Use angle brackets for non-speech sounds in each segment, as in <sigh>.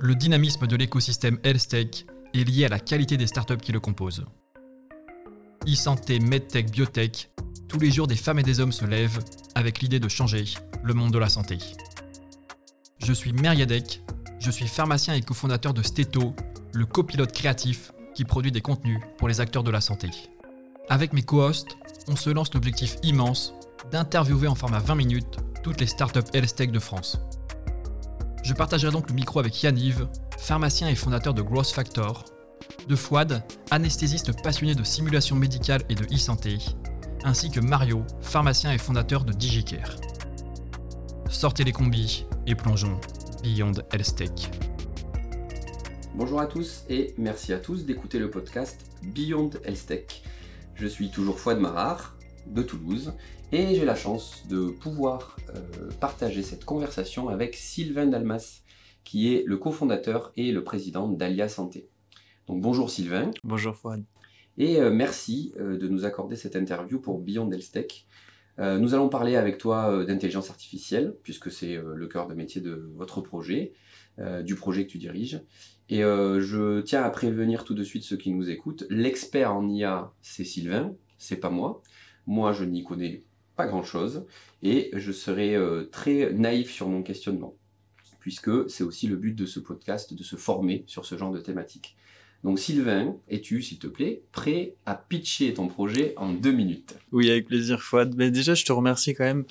Le dynamisme de l'écosystème HealthTech est lié à la qualité des startups qui le composent. E-santé, MedTech, Biotech, tous les jours des femmes et des hommes se lèvent avec l'idée de changer le monde de la santé. Je suis Meriadec, je suis pharmacien et cofondateur de Steto, le copilote créatif qui produit des contenus pour les acteurs de la santé. Avec mes co-hosts, on se lance l'objectif immense d'interviewer en format 20 minutes toutes les startups HealthTech de France. Je partagerai donc le micro avec Yanniv, pharmacien et fondateur de Growth Factor, de Fouad, anesthésiste passionné de simulation médicale et de e-santé, ainsi que Mario, pharmacien et fondateur de DigiCare. Sortez les combis et plongeons Beyond HealthTech. Bonjour à tous et merci à tous d'écouter le podcast Beyond HealthTech. Je suis toujours Fouad Marar de Toulouse et j'ai la chance de pouvoir euh, partager cette conversation avec Sylvain Dalmas qui est le cofondateur et le président d'Alia Santé. Donc bonjour Sylvain. Bonjour Fouad. Et euh, merci euh, de nous accorder cette interview pour Beyond Health nous allons parler avec toi d'intelligence artificielle, puisque c'est le cœur de métier de votre projet, du projet que tu diriges. Et je tiens à prévenir tout de suite ceux qui nous écoutent, l'expert en IA, c'est Sylvain, c'est pas moi. Moi, je n'y connais pas grand-chose et je serai euh, très naïf sur mon questionnement, puisque c'est aussi le but de ce podcast, de se former sur ce genre de thématique. Donc Sylvain, es-tu, s'il te plaît, prêt à pitcher ton projet en deux minutes? Oui, avec plaisir, Fouad. Mais déjà, je te remercie quand même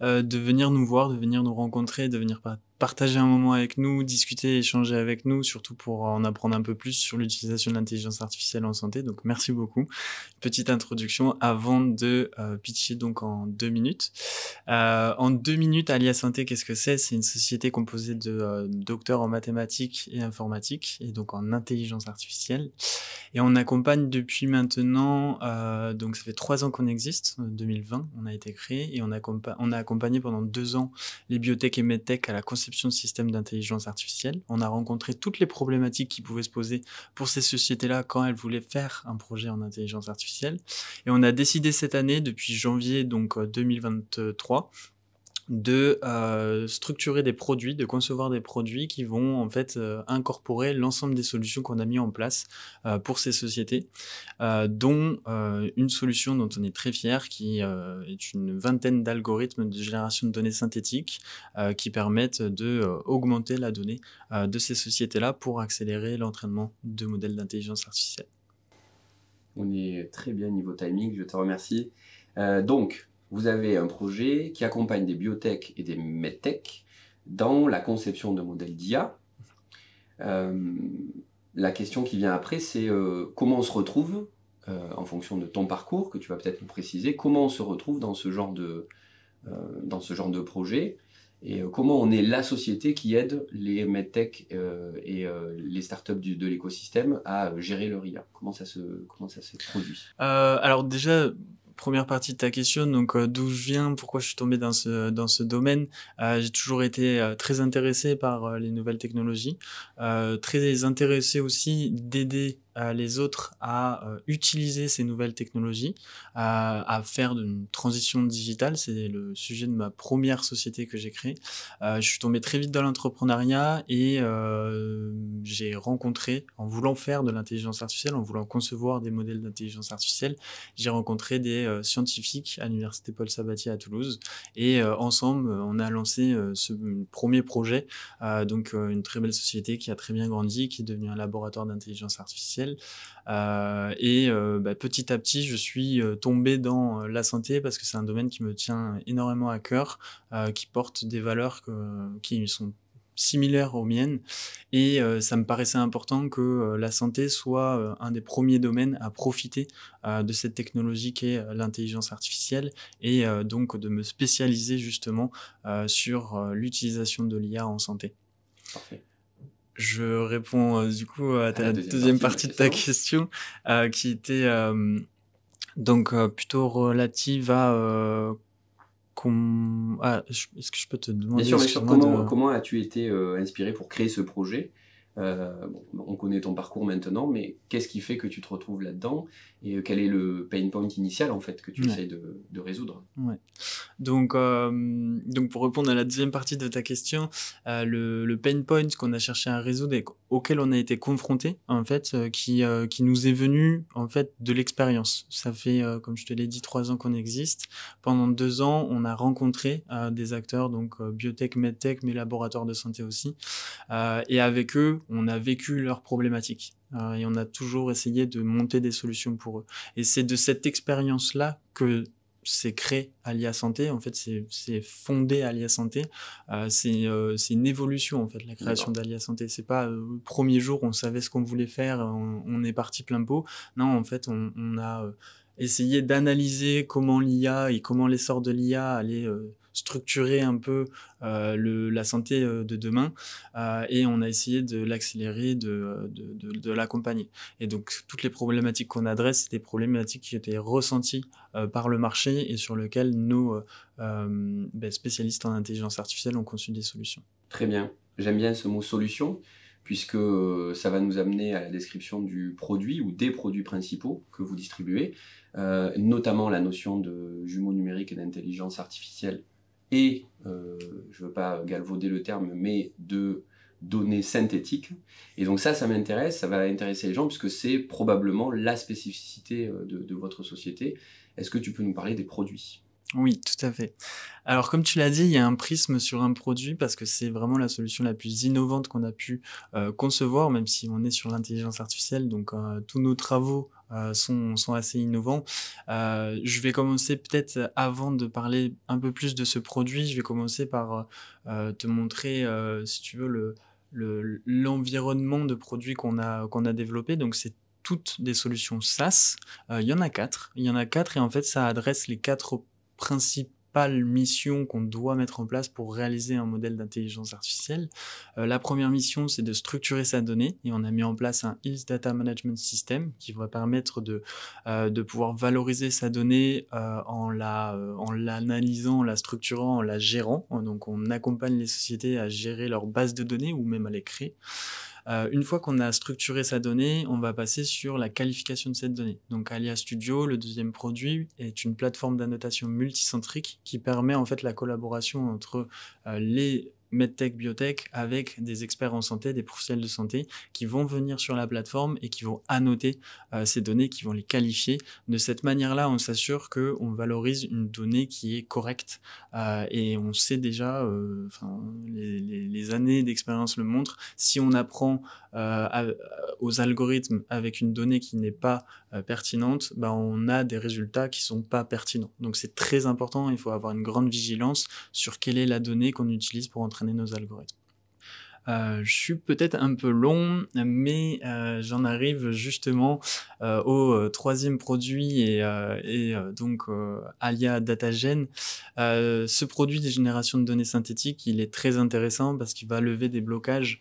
euh, de venir nous voir, de venir nous rencontrer, de venir partager un moment avec nous, discuter, échanger avec nous, surtout pour en apprendre un peu plus sur l'utilisation de l'intelligence artificielle en santé. Donc merci beaucoup. Petite introduction avant de euh, pitcher donc en deux minutes. Euh, en deux minutes, Alia Santé, qu'est-ce que c'est? C'est une société composée de docteurs en mathématiques et informatique, et donc en intelligence artificielle. Et on accompagne depuis maintenant, donc ça fait trois ans qu'on existe, 2020, on a été créé, et on, accompagne, on a accompagné pendant deux ans les biotech et medtech à la conception de systèmes d'intelligence artificielle. On a rencontré toutes les problématiques qui pouvaient se poser pour ces sociétés-là quand elles voulaient faire un projet en intelligence artificielle. Et on a décidé cette année, depuis janvier donc 2023, de euh, structurer des produits, de concevoir des produits qui vont en fait euh, incorporer l'ensemble des solutions qu'on a mis en place euh, pour ces sociétés, dont une solution dont on est très fier, qui est une vingtaine d'algorithmes de génération de données synthétiques qui permettent de augmenter la donnée de ces sociétés-là pour accélérer l'entraînement de modèles d'intelligence artificielle. On est très bien niveau timing, je te remercie. donc, vous avez un projet qui accompagne des biotech et des medtech dans la conception de modèles d'IA. Euh, la question qui vient après, c'est euh, comment on se retrouve, euh, en fonction de ton parcours, que tu vas peut-être nous préciser, comment on se retrouve dans ce genre de, dans ce genre de projet, et comment on est la société qui aide les medtech et les startups de l'écosystème à gérer leur IA. Comment ça se, comment ça se produit? Alors déjà, première partie de ta question, donc euh, d'où je viens, pourquoi je suis tombé dans ce dans ce domaine. Euh, j'ai toujours été euh, très intéressé par les nouvelles technologies, très intéressé aussi d'aider les autres à euh, utiliser ces nouvelles technologies, à, à, faire une transition digitale. C'est le sujet de ma première société que j'ai créée. Euh, je suis tombé très vite dans l'entrepreneuriat et euh, j'ai rencontré, en voulant faire de l'intelligence artificielle, en voulant concevoir des modèles d'intelligence artificielle, j'ai rencontré des scientifiques à l'université Paul Sabatier à Toulouse et ensemble, on a lancé ce premier projet, donc une très belle société qui a très bien grandi, qui est devenue un laboratoire d'intelligence artificielle euh, et euh, bah, petit à petit, je suis euh, tombé dans la santé parce que c'est un domaine qui me tient énormément à cœur, qui porte des valeurs qui sont similaires aux miennes et ça me paraissait important que la santé soit un des premiers domaines à profiter de cette technologie qui est l'intelligence artificielle et donc de me spécialiser justement sur l'utilisation de l'IA en santé. Parfait. Je réponds euh, du coup à ta deuxième, partie, de, ta question, euh, qui était euh, donc plutôt relative à ah, est-ce que je peux te demander Bien sûr, Comment, comment as-tu été inspiré pour créer ce projet? Euh, on connaît ton parcours maintenant, mais qu'est-ce qui fait que tu te retrouves là-dedans et quel est le pain point initial en fait que tu essayes de, résoudre? Ouais. donc, euh, donc pour répondre à la deuxième partie de ta question, euh, le, pain point qu'on a cherché à résoudre et auquel on a été confronté en fait, qui, qui nous est venu en fait de l'expérience. Ça fait, comme je te l'ai dit, trois ans qu'on existe. Pendant deux ans, on a rencontré des acteurs, donc biotech, medtech, mais laboratoires de santé aussi, et avec eux, on a vécu leurs problématiques euh, et on a toujours essayé de monter des solutions pour eux. Et c'est de cette expérience-là que c'est créé Alia Santé. En fait, c'est fondé Alia Santé. Euh, euh, c'est une évolution, en fait, la création d'Alia Santé. C'est pas le premier jour, on savait ce qu'on voulait faire, on, est parti plein pot. Non, en fait, on, on a essayé d'analyser comment l'IA et comment l'essor de l'IA allait structurer un peu euh, la santé euh, de demain euh, et on a essayé de l'accélérer, de, l'accompagner. Et donc toutes les problématiques qu'on adresse, c'est des problématiques qui étaient ressenties par le marché et sur lesquelles nos ben, spécialistes en intelligence artificielle ont conçu des solutions. Très bien. J'aime bien ce mot solution puisque ça va nous amener à la description du produit ou des produits principaux que vous distribuez, notamment la notion de jumeaux numériques et d'intelligence artificielle euh, je ne veux pas galvauder le terme, mais de données synthétiques. Et donc ça, ça m'intéresse, ça va intéresser les gens, puisque c'est probablement la spécificité euh, de, votre société. Est-ce que tu peux nous parler des produits? Oui, tout à fait. Alors, comme tu l'as dit, il y a un prisme sur un produit parce que c'est vraiment la solution la plus innovante qu'on a pu euh, concevoir, même si on est sur l'intelligence artificielle. Donc, tous nos travaux sont, sont, assez innovants. Euh, je vais commencer peut-être avant de parler un peu plus de ce produit, je vais commencer par euh, te montrer, si tu veux, le, l'environnement de produits qu'on a, qu'on a développé. Donc c'est toutes des solutions SaaS. il y en a quatre. Il y en a quatre et en fait ça adresse les quatre principes mission qu'on doit mettre en place pour réaliser un modèle d'intelligence artificielle. Euh, la première mission, c'est de structurer sa donnée et on a mis en place un Hills Data Management System qui va permettre de, euh, pouvoir valoriser sa donnée euh, en l'analysant, en la structurant, en la gérant. Donc on accompagne les sociétés à gérer leur base de données ou même à les créer. Euh, une fois qu'on a structuré sa donnée, on va passer sur la qualification de cette donnée. Donc Alia Studio, le deuxième produit, est une plateforme d'annotation multicentrique qui permet en fait la collaboration entre euh, les medtech, biotech, avec des experts en santé, des professionnels de santé, qui vont venir sur la plateforme et qui vont annoter euh, ces données, qui vont les qualifier. De cette manière-là, on s'assure qu'on valorise une donnée qui est correcte. Euh, et on sait déjà, euh, les, années d'expérience le montrent, si on apprend aux algorithmes avec une donnée qui n'est pas pertinente, bah, on a des résultats qui sont pas pertinents. Donc c'est très important, il faut avoir une grande vigilance sur quelle est la donnée qu'on utilise pour entraîner nos algorithmes. Euh, je suis peut-être un peu long, mais euh, j'en arrive justement euh, au troisième produit et, donc Alia DataGen. ce produit des générations de données synthétiques, il est très intéressant parce qu'il va lever des blocages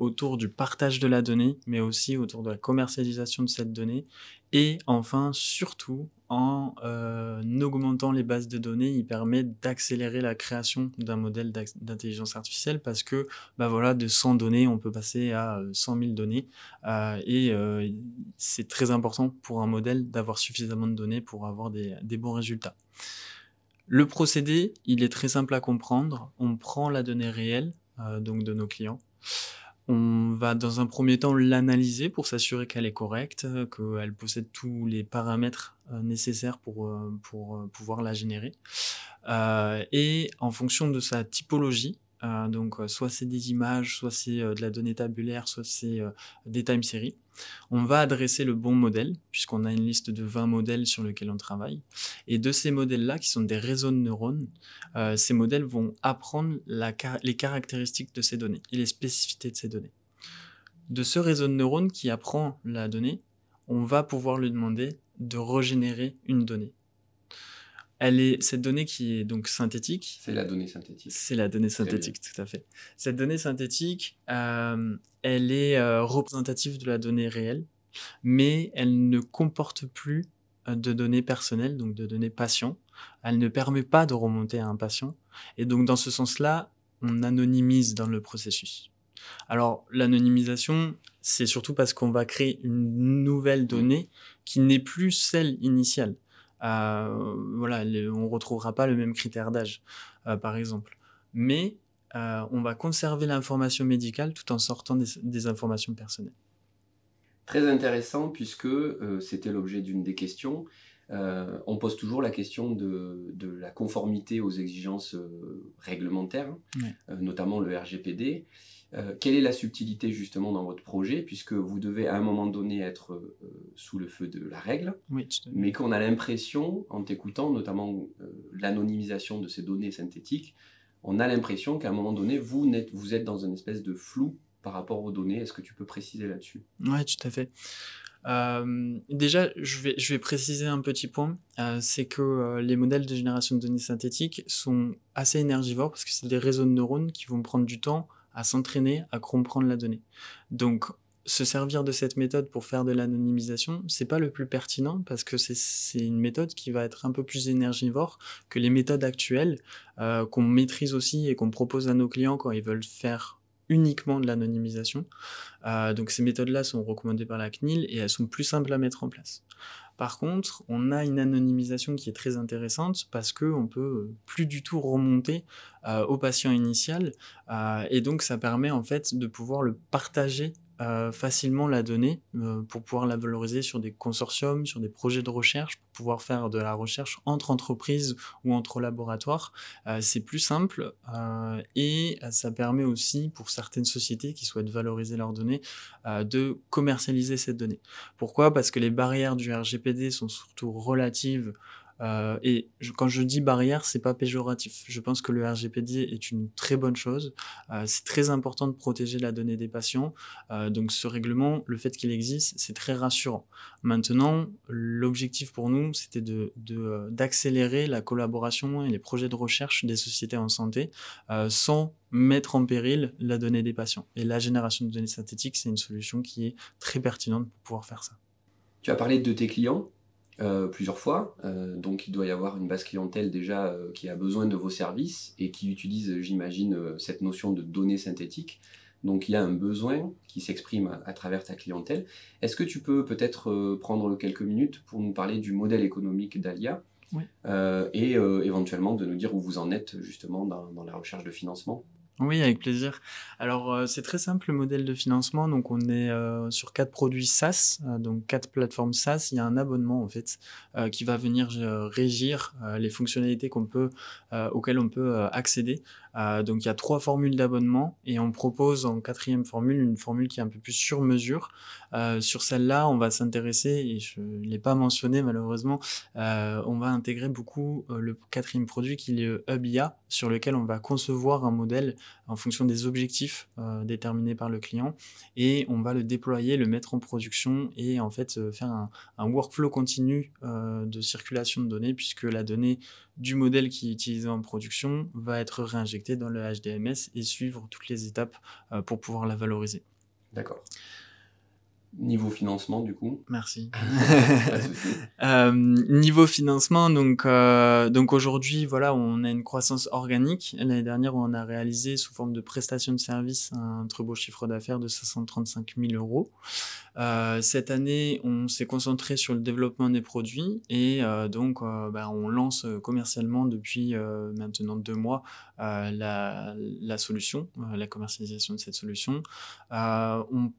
autour du partage de la donnée, mais aussi autour de la commercialisation de cette donnée et enfin, surtout, en euh, augmentant les bases de données, il permet d'accélérer la création d'un modèle d'intelligence artificielle parce que bah voilà, de 100 données, on peut passer à 100 euh, 000 données. Euh, et c'est très important pour un modèle d'avoir suffisamment de données pour avoir des, des bons résultats. Le procédé, il est très simple à comprendre. On prend la donnée réelle, donc de nos clients. On va dans un premier temps l'analyser pour s'assurer qu'elle est correcte, qu'elle possède tous les paramètres euh, nécessaires pour, euh, pour euh, pouvoir la générer. et en fonction de sa typologie, donc soit c'est des images, soit c'est de la donnée tabulaire, soit c'est des time series. On va adresser le bon modèle, puisqu'on a une liste de 20 modèles sur lesquels on travaille. Et de ces modèles-là, qui sont des réseaux de neurones, euh, ces modèles vont apprendre les caractéristiques de ces données et les spécificités de ces données. De ce réseau de neurones qui apprend la donnée, on va pouvoir lui demander de régénérer une donnée. Elle est, cette donnée qui est donc synthétique. C'est la donnée synthétique. C'est la donnée synthétique, tout à fait. Cette donnée synthétique, euh, elle est euh, représentative de la donnée réelle, mais elle ne comporte plus euh, de données personnelles, donc de données patients. Elle ne permet pas de remonter à un patient. Et donc, dans ce sens-là, on anonymise dans le processus. Alors, l'anonymisation, c'est surtout parce qu'on va créer une nouvelle donnée qui n'est plus celle initiale. Euh, voilà, on ne retrouvera pas le même critère d'âge, euh, par exemple. Mais euh, on va conserver l'information médicale tout en sortant des, informations personnelles. Très intéressant puisque c'était l'objet d'une des questions. on pose toujours la question de, la conformité aux exigences réglementaires, notamment le RGPD. Euh, quelle est la subtilité justement dans votre projet, puisque vous devez à un moment donné être euh, sous le feu de la règle, mais qu'on a l'impression, en t'écoutant, notamment euh, l'anonymisation de ces données synthétiques, on a l'impression qu'à un moment donné, vous, êtes, vous êtes dans une espèce de flou par rapport aux données. Est-ce que tu peux préciser là-dessus? Oui, tout à fait. déjà, je vais, je vais préciser un petit point, c'est que les modèles de génération de données synthétiques sont assez énergivores parce que c'est des réseaux de neurones qui vont prendre du temps à s'entraîner à comprendre la donnée. Donc, se servir de cette méthode pour faire de l'anonymisation, c'est pas le plus pertinent parce que c'est une méthode qui va être un peu plus énergivore que les méthodes actuelles euh, qu'on maîtrise aussi et qu'on propose à nos clients quand ils veulent faire uniquement de l'anonymisation. Euh, donc ces méthodes-là sont recommandées par la CNIL et elles sont plus simples à mettre en place. Par contre, on a une anonymisation qui est très intéressante parce qu'on peut plus du tout remonter euh, au patient initial euh, et donc ça permet en fait de pouvoir le partager euh, facilement la donnée euh, pour pouvoir la valoriser sur des consortiums, sur des projets de recherche, pour pouvoir faire de la recherche entre entreprises ou entre laboratoires. Euh, c'est plus simple et ça permet aussi pour certaines sociétés qui souhaitent valoriser leurs données de commercialiser cette donnée. Pourquoi? Parce que les barrières du RGPD sont surtout relatives euh, et quand je dis barrière, c'est pas péjoratif. Je pense que le RGPD est une très bonne chose. Euh, c'est très important de protéger la donnée des patients. Euh, donc ce règlement, le fait qu'il existe, c'est très rassurant. Maintenant, l'objectif pour nous, c'était de, d'accélérer la collaboration et les projets de recherche des sociétés en santé sans mettre en péril la donnée des patients. Et la génération de données synthétiques, c'est une solution qui est très pertinente pour pouvoir faire ça. Tu as parlé de tes clients. Euh, plusieurs fois. Euh, donc il doit y avoir une base clientèle déjà euh, qui a besoin de vos services et qui utilise, j'imagine, cette notion de données synthétiques. Donc il y a un besoin qui s'exprime à, travers ta clientèle. Est-ce que tu peux peut-être prendre quelques minutes pour nous parler du modèle économique d'Alia et éventuellement de nous dire où vous en êtes justement dans la recherche de financement? Oui, avec plaisir. Alors, euh, c'est très simple le modèle de financement. Donc, on est euh, sur quatre produits SaaS, euh, donc quatre plateformes SaaS. Il y a un abonnement en fait qui va venir régir les fonctionnalités auxquelles on peut accéder. Donc, il y a trois formules d'abonnement et on propose en quatrième formule une formule qui est un peu plus sur mesure. sur celle-là, on va s'intéresser et je ne l'ai pas mentionné malheureusement. on va intégrer beaucoup le quatrième produit qui est le HubIA sur lequel on va concevoir un modèle en fonction des objectifs euh, déterminés par le client et on va le déployer, le mettre en production et en fait euh, faire un, workflow continu euh, de circulation de données puisque la donnée du modèle qui est utilisé en production va être réinjectée dans le HDMS et suivre toutes les étapes pour pouvoir la valoriser. D'accord. Niveau financement, du coup Merci. <laughs> euh, niveau financement, donc, euh, donc aujourd'hui, voilà, on a une croissance organique. L'année dernière, on a réalisé sous forme de prestation de service un très beau chiffre d'affaires de 535 000 euros. Euh, cette année, on s'est concentré sur le développement des produits et euh, donc euh, bah, on lance commercialement depuis euh, maintenant deux mois la, la, solution, la commercialisation de cette solution. on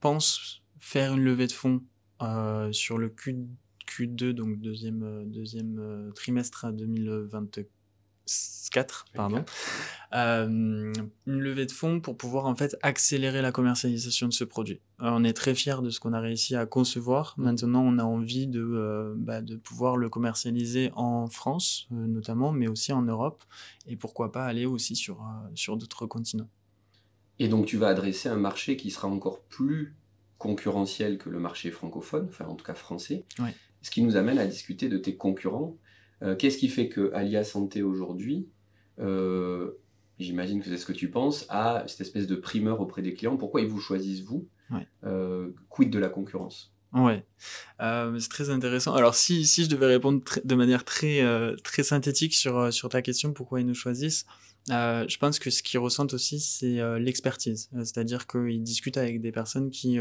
pense faire une levée de fonds euh, sur le Q, Q2, donc deuxième, euh, deuxième euh, trimestre 2024, pardon, une levée de fonds pour pouvoir en fait accélérer la commercialisation de ce produit. on est très fiers de ce qu'on a réussi à concevoir. Mmh. Maintenant, on a envie de, bah, de pouvoir le commercialiser en France notamment, mais aussi en Europe, et pourquoi pas aller aussi sur, sur d'autres continents. Et donc tu vas adresser un marché qui sera encore plus concurrentiel que le marché francophone, enfin en tout cas français. Ce qui nous amène à discuter de tes concurrents. Euh, qu'est-ce qui fait que Alia Santé aujourd'hui, euh, j'imagine que c'est ce que tu penses, a cette espèce de primeur auprès des clients Pourquoi ils vous choisissent vous euh, Quid de la concurrence? Ouais, c'est très intéressant. Alors si, si je devais répondre de manière très, très synthétique sur, sur ta question, pourquoi ils nous choisissent, Euh, je pense que ce qu'ils ressentent aussi, c'est euh, l'expertise. Euh, c'est-à-dire qu'ils discutent avec des personnes qui,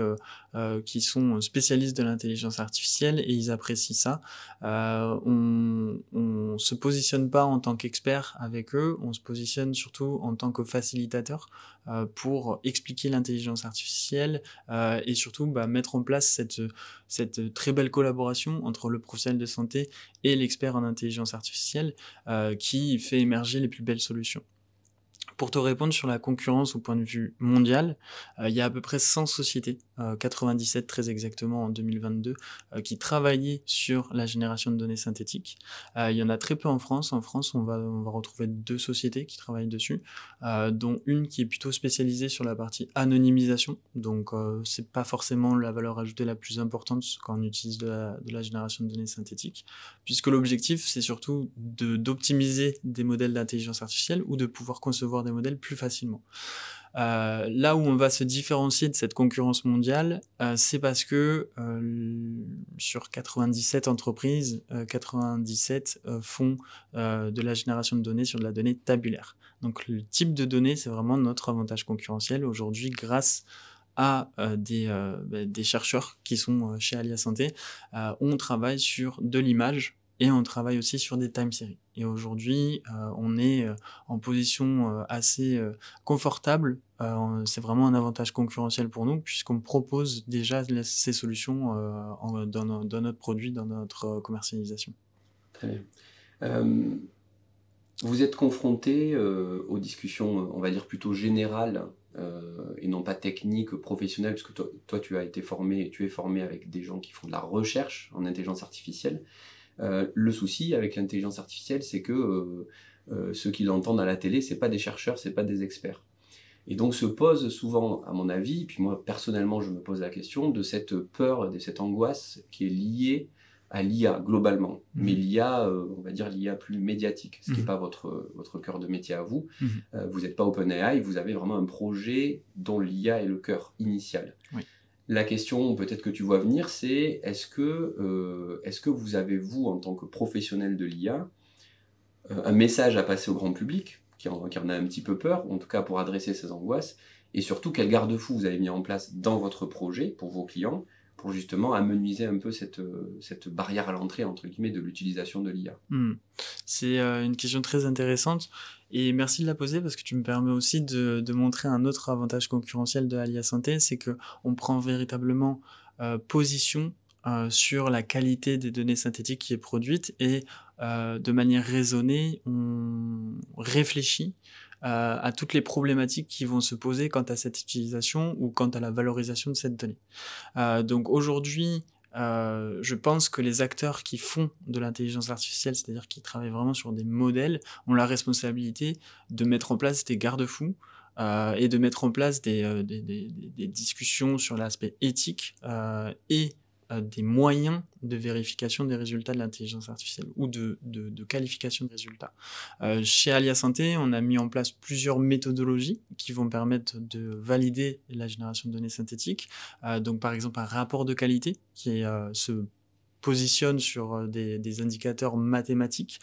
qui sont spécialistes de l'intelligence artificielle et ils apprécient ça. on ne se positionne pas en tant qu'expert avec eux, on se positionne surtout en tant que facilitateur pour expliquer l'intelligence artificielle et surtout bah, mettre en place cette, cette très belle collaboration entre le professionnel de santé et l'expert en intelligence artificielle qui fait émerger les plus belles solutions. Pour te répondre sur la concurrence au point de vue mondial, euh, il y a à peu près 100 sociétés, 97 euh, très exactement en 2022, euh, qui travaillaient sur la génération de données synthétiques. il y en a très peu en France. En France, on va, retrouver deux sociétés qui travaillent dessus, dont une qui est plutôt spécialisée sur la partie anonymisation. Donc, c'est pas forcément la valeur ajoutée la plus importante quand on utilise de la génération de données synthétiques, puisque l'objectif, c'est surtout d'optimiser des modèles d'intelligence artificielle ou de pouvoir concevoir des modèles plus facilement. Euh, là où on va se différencier de cette concurrence mondiale, euh, c'est parce que euh, sur 97 entreprises, 97 font de la génération de données sur de la donnée tabulaire. Donc le type de données, c'est vraiment notre avantage concurrentiel aujourd'hui grâce à des, bah, des, chercheurs qui sont chez Alia Santé. on travaille sur de l'image et on travaille aussi sur des time series. Et aujourd'hui, euh, on est euh, en position euh, assez confortable. c'est vraiment un avantage concurrentiel pour nous puisqu'on propose déjà ces solutions dans, notre produit, dans notre commercialisation. Très bien. vous êtes confronté aux discussions, on va dire plutôt générales et non pas techniques, professionnelles, puisque toi, toi, tu as été formé, tu es formé avec des gens qui font de la recherche en intelligence artificielle. Euh, le souci avec l'intelligence artificielle, c'est que euh, euh, ceux qui l'entendent à la télé, c'est pas des chercheurs, c'est pas des experts. Et donc se pose souvent, à mon avis, puis moi personnellement je me pose la question, de cette peur, de cette angoisse qui est liée à l'IA globalement, mmh. mais l'IA, on va dire l'IA plus médiatique, ce qui n'est mmh. pas votre, votre cœur de métier à vous. Mmh. vous n'êtes pas OpenAI, vous avez vraiment un projet dont l'IA est le cœur initial. Oui. La question peut-être que tu vois venir, c'est est-ce que, euh, est que vous avez, vous, en tant que professionnel de l'IA, euh, un message à passer au grand public, qui en, qui en, a un petit peu peur, en tout cas pour adresser ces angoisses, et surtout quel garde-fou vous avez mis en place dans votre projet pour vos clients, pour justement amenuiser un peu cette, cette barrière à l'entrée, entre guillemets, de l'utilisation de l'IA hmm. C'est euh, une question très intéressante. Et merci de la poser parce que tu me permets aussi de, montrer un autre avantage concurrentiel de Alia Santé, c'est qu'on prend véritablement euh, position euh, sur la qualité des données synthétiques qui est produite et euh, de manière raisonnée, on réfléchit euh, à toutes les problématiques qui vont se poser quant à cette utilisation ou quant à la valorisation de cette donnée. Euh, donc aujourd'hui, euh, je pense que les acteurs qui font de l'intelligence artificielle, c'est-à-dire qui travaillent vraiment sur des modèles, ont la responsabilité de mettre en place des garde-fous et de mettre en place des, discussions sur l'aspect éthique et des moyens de vérification des résultats de l'intelligence artificielle ou de, de, de, qualification de résultats. Euh, chez Alia Santé, on a mis en place plusieurs méthodologies qui vont permettre de valider la génération de données synthétiques. Euh, donc par exemple un rapport de qualité qui euh, se positionne sur des, indicateurs mathématiques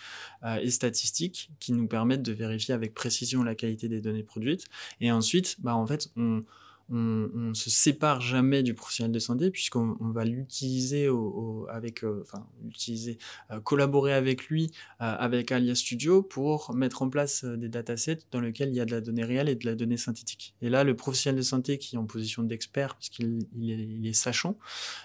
et statistiques qui nous permettent de vérifier avec précision la qualité des données produites. Et ensuite, bah, en fait, on, on, on se sépare jamais du professionnel de santé puisqu'on va l'utiliser au, avec, euh, enfin, l'utiliser, euh, collaborer avec lui, euh, avec Alia Studio pour mettre en place des datasets dans lesquels il y a de la donnée réelle et de la donnée synthétique. Et là, le professionnel de santé qui est en position d'expert, puisqu'il il est, il est, sachant,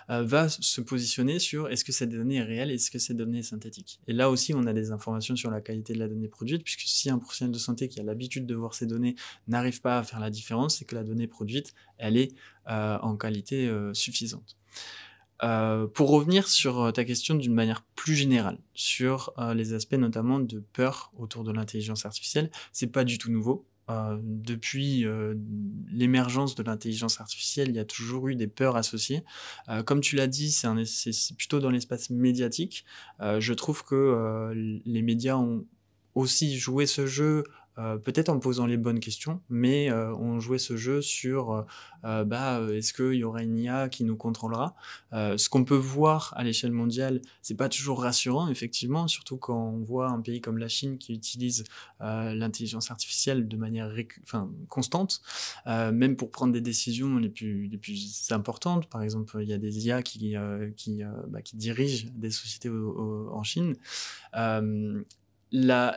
va se positionner sur est-ce que cette donnée est réelle, est-ce que cette donnée est synthétique. Et là aussi, on a des informations sur la qualité de la donnée produite, puisque si un professionnel de santé qui a l'habitude de voir ces données n'arrive pas à faire la différence, c'est que la donnée produite elle est euh, en qualité euh, suffisante. Euh, pour revenir sur ta question d'une manière plus générale, sur les aspects notamment de peur autour de l'intelligence artificielle, c'est pas du tout nouveau. depuis l'émergence de l'intelligence artificielle, il y a toujours eu des peurs associées. comme tu l'as dit, c'est plutôt dans l'espace médiatique. je trouve que les médias ont aussi joué ce jeu peut-être en posant les bonnes questions, mais on jouait ce jeu sur bah, est-ce qu'il y aura une IA qui nous contrôlera? Ce qu'on peut voir à l'échelle mondiale, c'est pas toujours rassurant, effectivement, surtout quand on voit un pays comme la Chine qui utilise l'intelligence artificielle de manière constante, même pour prendre des décisions les plus, importantes. Par exemple, il y a des IA qui, qui, bah, qui dirigent des sociétés en Chine. là,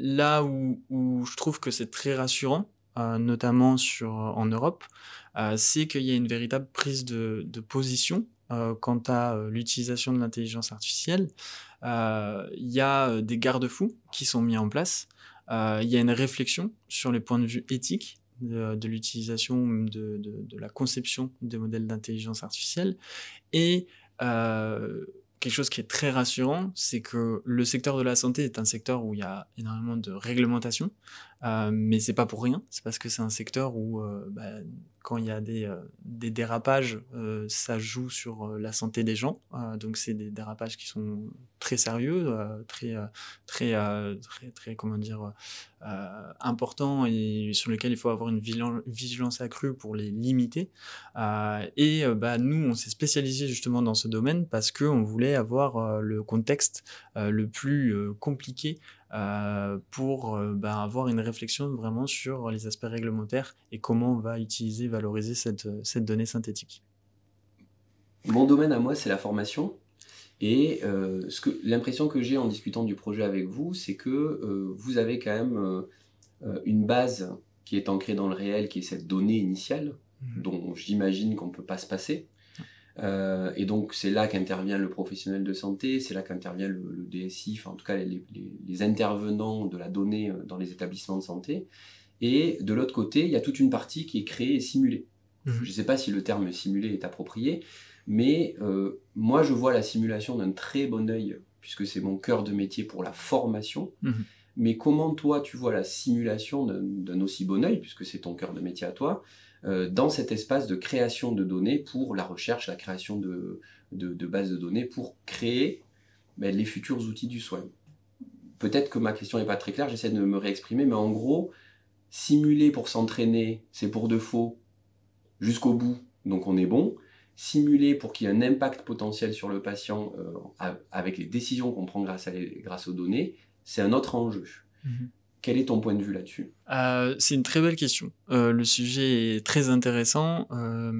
là où, je trouve que c'est très rassurant, notamment sur, en Europe, c'est qu'il y a une véritable prise de, position quant à l'utilisation de l'intelligence artificielle. Il y a des garde-fous qui sont mis en place. Il y a une réflexion sur les points de vue éthiques de, l'utilisation, de, de, la conception des modèles d'intelligence artificielle. Et quelque chose qui est très rassurant, c'est que le secteur de la santé est un secteur où il y a énormément de réglementation, euh, mais c'est pas pour rien. C'est parce que c'est un secteur où euh, bah, quand il y a des, euh, des dérapages, ça joue sur la santé des gens. donc c'est des dérapages qui sont très sérieux, très, très, très, très, comment dire, importants et sur lesquels il faut avoir une vigilance accrue pour les limiter. et bah, nous, on s'est spécialisé justement dans ce domaine parce qu'on voulait avoir le contexte le plus compliqué euh, pour euh, bah, avoir une réflexion vraiment sur les aspects réglementaires et comment on va utiliser, valoriser cette, cette donnée synthétique. Mon domaine à moi, c'est la formation. Et euh, que, l'impression que j'ai en discutant du projet avec vous, c'est que vous avez quand même une base qui est ancrée dans le réel, qui est cette donnée initiale, mmh dont j'imagine qu'on ne peut pas se passer. Euh, et donc c'est là qu'intervient le professionnel de santé, c'est là qu'intervient le, DSI, enfin en tout cas les, les, intervenants de la donnée euh, dans les établissements de santé. Et de l'autre côté, il y a toute une partie qui est créée et simulée. Mhm. Je ne sais pas si le terme simulé est approprié, mais euh, moi je vois la simulation d'un très bon œil, puisque c'est mon cœur de métier pour la formation. Mhm. Mais comment toi tu vois la simulation d'un aussi bon œil, puisque c'est ton cœur de métier à toi, dans cet espace de création de données pour la recherche, la création de, de, bases de données pour créer ben, les futurs outils du soin. Peut-être que ma question n'est pas très claire, j'essaie de me réexprimer, mais en gros, simuler pour s'entraîner, c'est pour de faux jusqu'au bout, donc on est bon. Simuler pour qu'il y ait un impact potentiel sur le patient euh, avec les décisions qu'on prend grâce, à grâce aux données, c'est un autre enjeu. Mhm. Quel est ton point de vue là-dessus? Euh, C'est une très belle question. Euh, le sujet est très intéressant. Euh,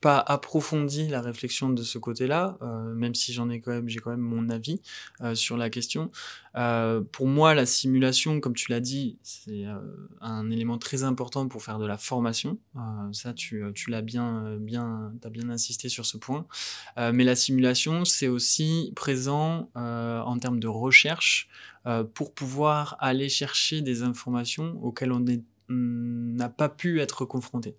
pas approfondi la réflexion de ce côté-là, euh, même si j'en ai quand même, j'ai quand même mon avis euh, sur la question. Euh, pour moi, la simulation, comme tu l'as dit, c'est un élément très important pour faire de la formation. ça, tu, tu l'as bien, bien, as bien insisté sur ce point. mais la simulation, c'est aussi présent en termes de recherche pour pouvoir aller chercher des informations auxquelles on n'a pas pu être confronté.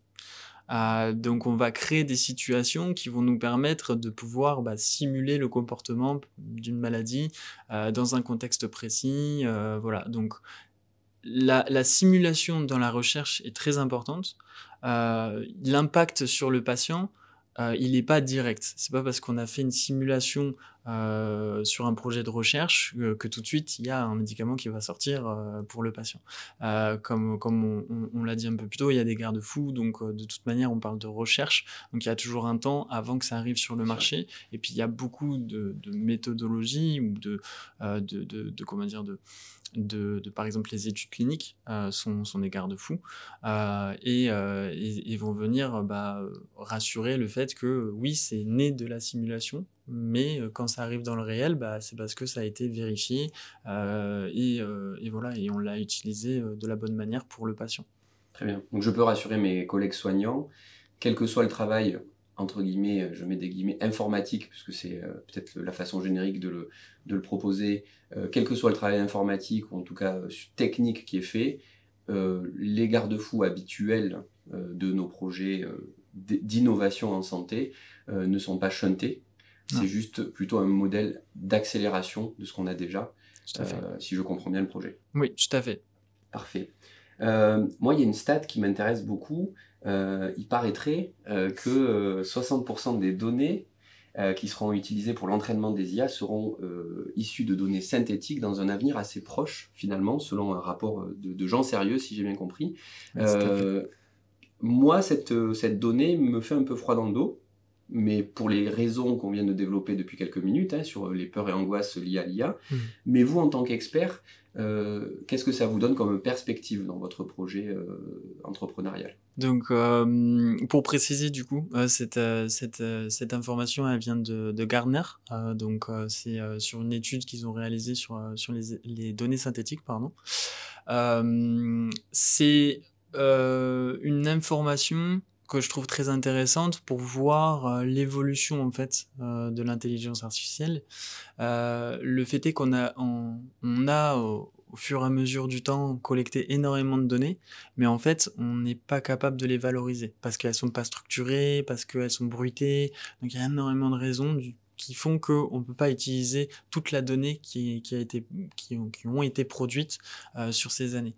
Euh, donc on va créer des situations qui vont nous permettre de pouvoir bah, simuler le comportement d'une maladie euh, dans un contexte précis. Euh, voilà, donc la, la, simulation dans la recherche est très importante. L'impact sur le patient, euh, il n'est pas direct. C'est pas parce qu'on a fait une simulation euh, sur un projet de recherche euh, que tout de suite il y a un médicament qui va sortir pour le patient. comme comme on, l'a dit un peu plus tôt, il y a des garde-fous, donc de toute manière on parle de recherche, donc il y a toujours un temps avant que ça arrive sur le marché. Et puis il y a beaucoup de, méthodologies ou de, de, de, comment dire de de, par exemple les études cliniques euh, sont, sont, des garde-fous euh, euh, et, vont venir bah, rassurer le fait que oui c'est né de la simulation mais quand ça arrive dans le réel bah, c'est parce que ça a été vérifié et, et, voilà et on l'a utilisé de la bonne manière pour le patient. Très bien. Donc je peux rassurer mes collègues soignants, quel que soit le travail entre guillemets, euh, je mets des guillemets, informatique, puisque c'est euh, peut-être la façon générique de le, de le proposer, euh, quel que soit le travail informatique, ou en tout cas technique qui est fait, les garde-fous habituels de nos projets d'innovation en santé ne sont pas shuntés. C'est juste plutôt un modèle d'accélération de ce qu'on a déjà, si je comprends bien le projet. Oui, tout à fait. Parfait. Moi, il y a une stat qui m'intéresse beaucoup, euh, il paraîtrait euh, que 60% euh, des données qui seront utilisés pour l'entraînement des IA seront issus de données synthétiques dans un avenir assez proche, finalement, selon un rapport de, gens sérieux, si j'ai bien compris. moi, cette, cette donnée me fait un peu froid dans le dos mais pour les raisons qu'on vient de développer depuis quelques minutes, hein, sur les peurs et angoisses liées à l'IA. Hmm. Mais vous, en tant qu'expert, euh, qu'est-ce que ça vous donne comme perspective dans votre projet euh, entrepreneurial? Donc, euh, pour préciser du coup, cette, cette, information, elle vient de, de Gartner. donc, c'est sur une étude qu'ils ont réalisée sur, sur les, les, données synthétiques. pardon. c'est une information que je trouve très intéressante pour voir euh, l'évolution en fait euh, de l'intelligence artificielle. Euh, le fait est qu'on a, on, a au, fur et à mesure du temps collecté énormément de données, mais en fait on n'est pas capable de les valoriser parce qu'elles sont pas structurées, parce qu'elles sont bruitées. Donc il y a énormément de raisons qui font qu'on ne peut pas utiliser toute la donnée qui, a été, qui, qui ont été produites sur ces années.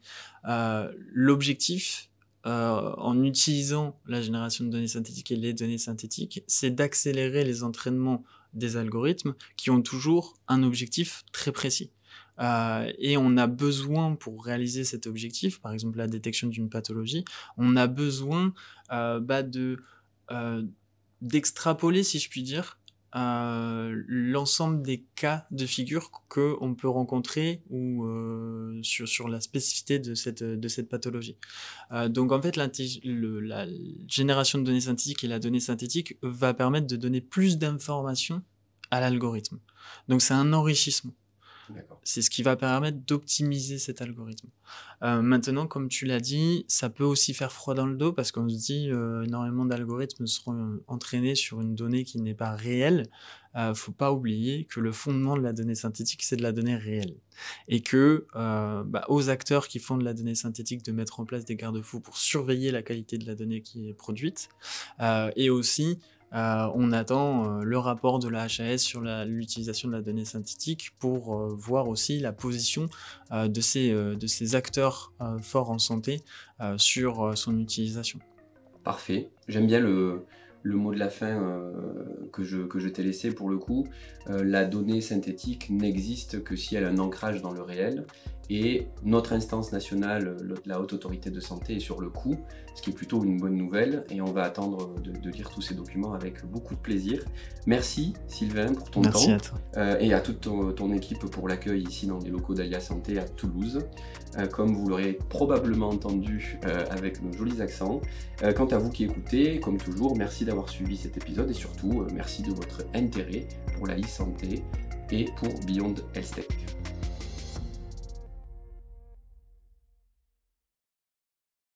L'objectif, euh, en utilisant la génération de données synthétiques et les données synthétiques, c'est d'accélérer les entraînements des algorithmes qui ont toujours un objectif très précis. Euh, et on a besoin, pour réaliser cet objectif, par exemple la détection d'une pathologie, on a besoin euh, bah de d'extrapoler, si je puis dire, euh, l'ensemble des cas de figure qu'on peut rencontrer ou euh, sur, sur la spécificité de cette, de cette pathologie. Euh, donc en fait, le, la génération de données synthétiques et la donnée synthétique va permettre de donner plus d'informations à l'algorithme. Donc c'est un enrichissement. C'est ce qui va permettre d'optimiser cet algorithme. Euh, maintenant, comme tu l'as dit, ça peut aussi faire froid dans le dos parce qu'on se dit euh, énormément d'algorithmes seront euh, entraînés sur une donnée qui n'est pas réelle. Euh, faut pas oublier que le fondement de la donnée synthétique, c'est de la donnée réelle. Et que bah, aux acteurs qui font de la donnée synthétique de mettre en place des garde-fous pour surveiller la qualité de la donnée qui est produite, et aussi euh, on attend euh, le rapport de la HAS sur l'utilisation de la donnée synthétique pour euh, voir aussi la position de, ces, acteurs forts en santé sur son utilisation. Parfait. J'aime bien le, mot de la fin que je t'ai laissé pour le coup. la donnée synthétique n'existe que si elle a un ancrage dans le réel. Et notre instance nationale, la Haute Autorité de Santé, est sur le coup, ce qui est plutôt une bonne nouvelle. Et on va attendre de, lire tous ces documents avec beaucoup de plaisir. Merci Sylvain pour ton Merci temps. À toi. Euh, et à toute ton, équipe pour l'accueil ici dans les locaux d'Alia Santé à Toulouse. Euh, comme vous l'aurez probablement entendu euh, avec nos jolis accents. quant à vous qui écoutez, comme toujours, merci d'avoir suivi cet épisode et surtout merci de votre intérêt pour la e-santé et pour Beyond Health Tech.